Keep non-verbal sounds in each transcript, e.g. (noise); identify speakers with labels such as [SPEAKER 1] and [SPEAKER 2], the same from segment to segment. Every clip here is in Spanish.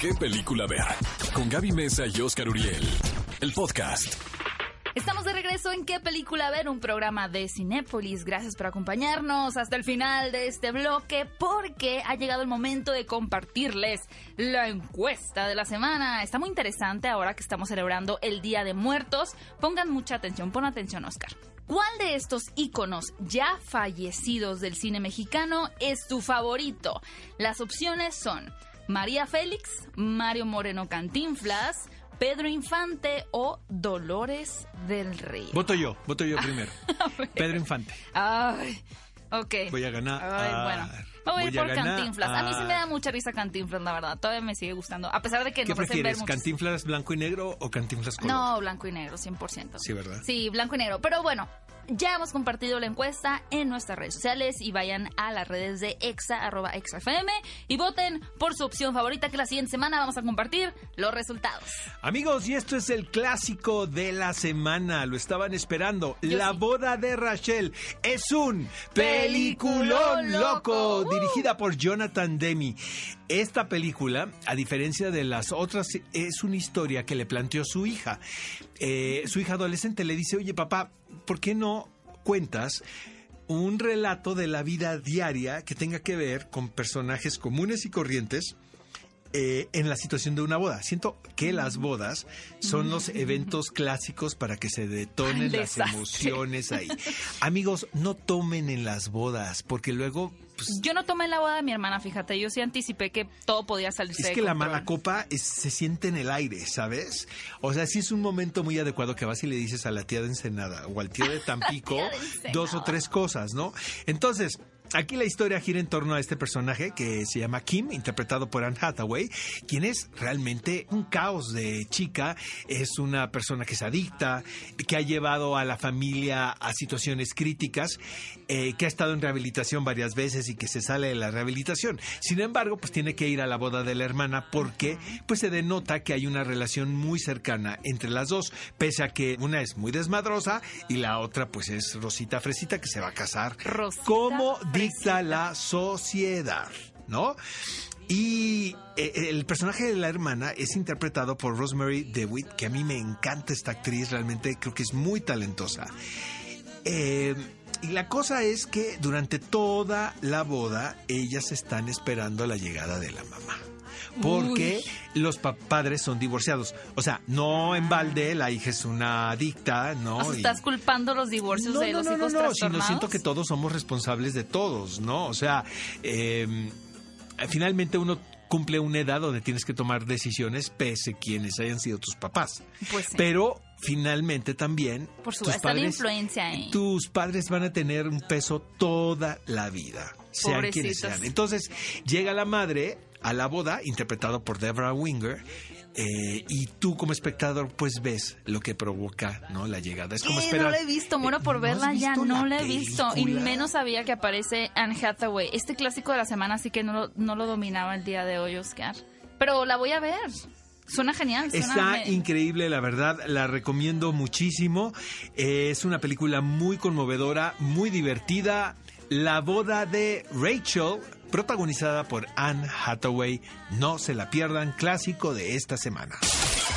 [SPEAKER 1] ¿Qué película ver? Con Gaby Mesa y Oscar Uriel. El podcast.
[SPEAKER 2] Estamos de regreso en ¿Qué película ver? Un programa de Cinépolis. Gracias por acompañarnos hasta el final de este bloque porque ha llegado el momento de compartirles la encuesta de la semana. Está muy interesante ahora que estamos celebrando el Día de Muertos. Pongan mucha atención, pon atención Oscar. ¿Cuál de estos íconos ya fallecidos del cine mexicano es tu favorito? Las opciones son María Félix, Mario Moreno Cantinflas, Pedro Infante o Dolores del Río.
[SPEAKER 3] Voto yo, voto yo (laughs) primero. Pedro Infante.
[SPEAKER 2] Ay, ok.
[SPEAKER 3] Voy a ganar.
[SPEAKER 2] Ay,
[SPEAKER 3] Ah,
[SPEAKER 2] bueno. Me voy, a ir
[SPEAKER 3] voy a
[SPEAKER 2] por
[SPEAKER 3] ganar.
[SPEAKER 2] Cantinflas. A mí sí me da mucha risa Cantinflas, la verdad. Todavía me sigue gustando. A pesar de que
[SPEAKER 3] ¿Qué
[SPEAKER 2] nos hacen ver
[SPEAKER 3] prefieres?
[SPEAKER 2] muchos-
[SPEAKER 3] ¿Cantinflas blanco y negro o cantinflas color?
[SPEAKER 2] No, blanco y negro, 100%.
[SPEAKER 3] Sí, ¿verdad?
[SPEAKER 2] Sí, blanco y negro. Pero bueno, ya hemos compartido la encuesta en nuestras redes sociales y vayan a las redes de exa, arroba exafm y voten por su opción favorita que la siguiente semana vamos a compartir los resultados.
[SPEAKER 3] Amigos, y esto es el clásico de la semana. Lo estaban esperando.
[SPEAKER 2] Yo
[SPEAKER 3] la
[SPEAKER 2] sí.
[SPEAKER 3] boda de Rachel es un
[SPEAKER 2] Peliculón loco, Uh.
[SPEAKER 3] dirigida por Jonathan Demi. Esta película, a diferencia de las otras, es una historia que le planteó su hija. Eh, su hija adolescente le dice, oye papá, ¿por qué no cuentas un relato de la vida diaria que tenga que ver con personajes comunes y corrientes? eh, en la situación de una boda. Siento que las bodas son los eventos clásicos para que se detonen las emociones ahí. Amigos, no tomen en las bodas, porque luego pues,
[SPEAKER 2] Yo no tomé la boda de mi hermana, fíjate. Yo sí anticipé que todo podía salirse
[SPEAKER 3] es
[SPEAKER 2] de
[SPEAKER 3] que la mala copa es- se siente en el aire, ¿sabes? O sea, sí es un momento muy adecuado que vas y le dices a la tía de Ensenada o al tío de (laughs) Tampico
[SPEAKER 2] Tía de Ensenada.
[SPEAKER 3] dos o tres cosas, ¿no? Entonces, aquí la historia gira en torno a este personaje que se llama Kim, interpretado por Anne Hathaway, quien es realmente un caos de chica, es una persona que es adicta, que ha llevado a la familia a situaciones críticas, eh, que ha estado en rehabilitación varias veces y que se sale de la rehabilitación. Sin embargo, pues tiene que ir a la boda de la hermana porque pues se denota que hay una relación muy cercana entre las dos, pese a que una es muy desmadrosa y la otra pues es Rosita Fresita que se va a casar.
[SPEAKER 2] Rosita
[SPEAKER 3] como
[SPEAKER 2] Fresita.
[SPEAKER 3] Dicta la sociedad, ¿no? Y eh, el personaje de la hermana es interpretado por Rosemary DeWitt, que a mí me encanta esta actriz, realmente creo que es muy talentosa. Eh, y la cosa es que durante toda la boda ellas están esperando la llegada de la mamá. Porque los pa- padres son divorciados. O sea, no en balde, la hija es una adicta, ¿no? Y-
[SPEAKER 2] estás culpando los divorcios
[SPEAKER 3] no,
[SPEAKER 2] de
[SPEAKER 3] no,
[SPEAKER 2] los
[SPEAKER 3] no, no,
[SPEAKER 2] hijos
[SPEAKER 3] no, sino
[SPEAKER 2] trastornados.
[SPEAKER 3] siento que todos somos responsables de todos, ¿no? O sea, eh, finalmente uno cumple una edad donde tienes que tomar decisiones pese quienes hayan sido tus papás.
[SPEAKER 2] Pues sí.
[SPEAKER 3] Pero finalmente también
[SPEAKER 2] Por
[SPEAKER 3] tus
[SPEAKER 2] está la
[SPEAKER 3] padres,
[SPEAKER 2] influencia ahí.
[SPEAKER 3] tus padres van a tener un peso toda la vida, sean quienes sean. Entonces llega la madre a la boda, interpretado por Deborah Winger. eh, y tú como espectador pues ves lo que provoca no la llegada es como esperar
[SPEAKER 2] No la he visto, muero por
[SPEAKER 3] ¿No has
[SPEAKER 2] verla ya, no
[SPEAKER 3] la
[SPEAKER 2] la he visto. Y menos sabía que aparece Anne Hathaway. Este clásico de la semana sí que no lo, no lo dominaba el día de hoy, Oscar. Pero la voy a ver. Suena genial. Suena
[SPEAKER 3] Está
[SPEAKER 2] me-
[SPEAKER 3] increíble, la verdad, la recomiendo muchísimo. Eh, es una película muy conmovedora, muy divertida. La boda de Rachel, protagonizada por Anne Hathaway. No se la pierdan, clásico de esta semana.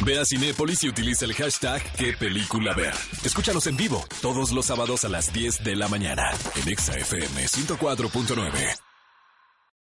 [SPEAKER 1] Ve a Cinépolis y utiliza el hashtag ¿Qué película ver? Escúchanos en vivo todos los sábados a las 10 de la mañana en Exa FM 104.9.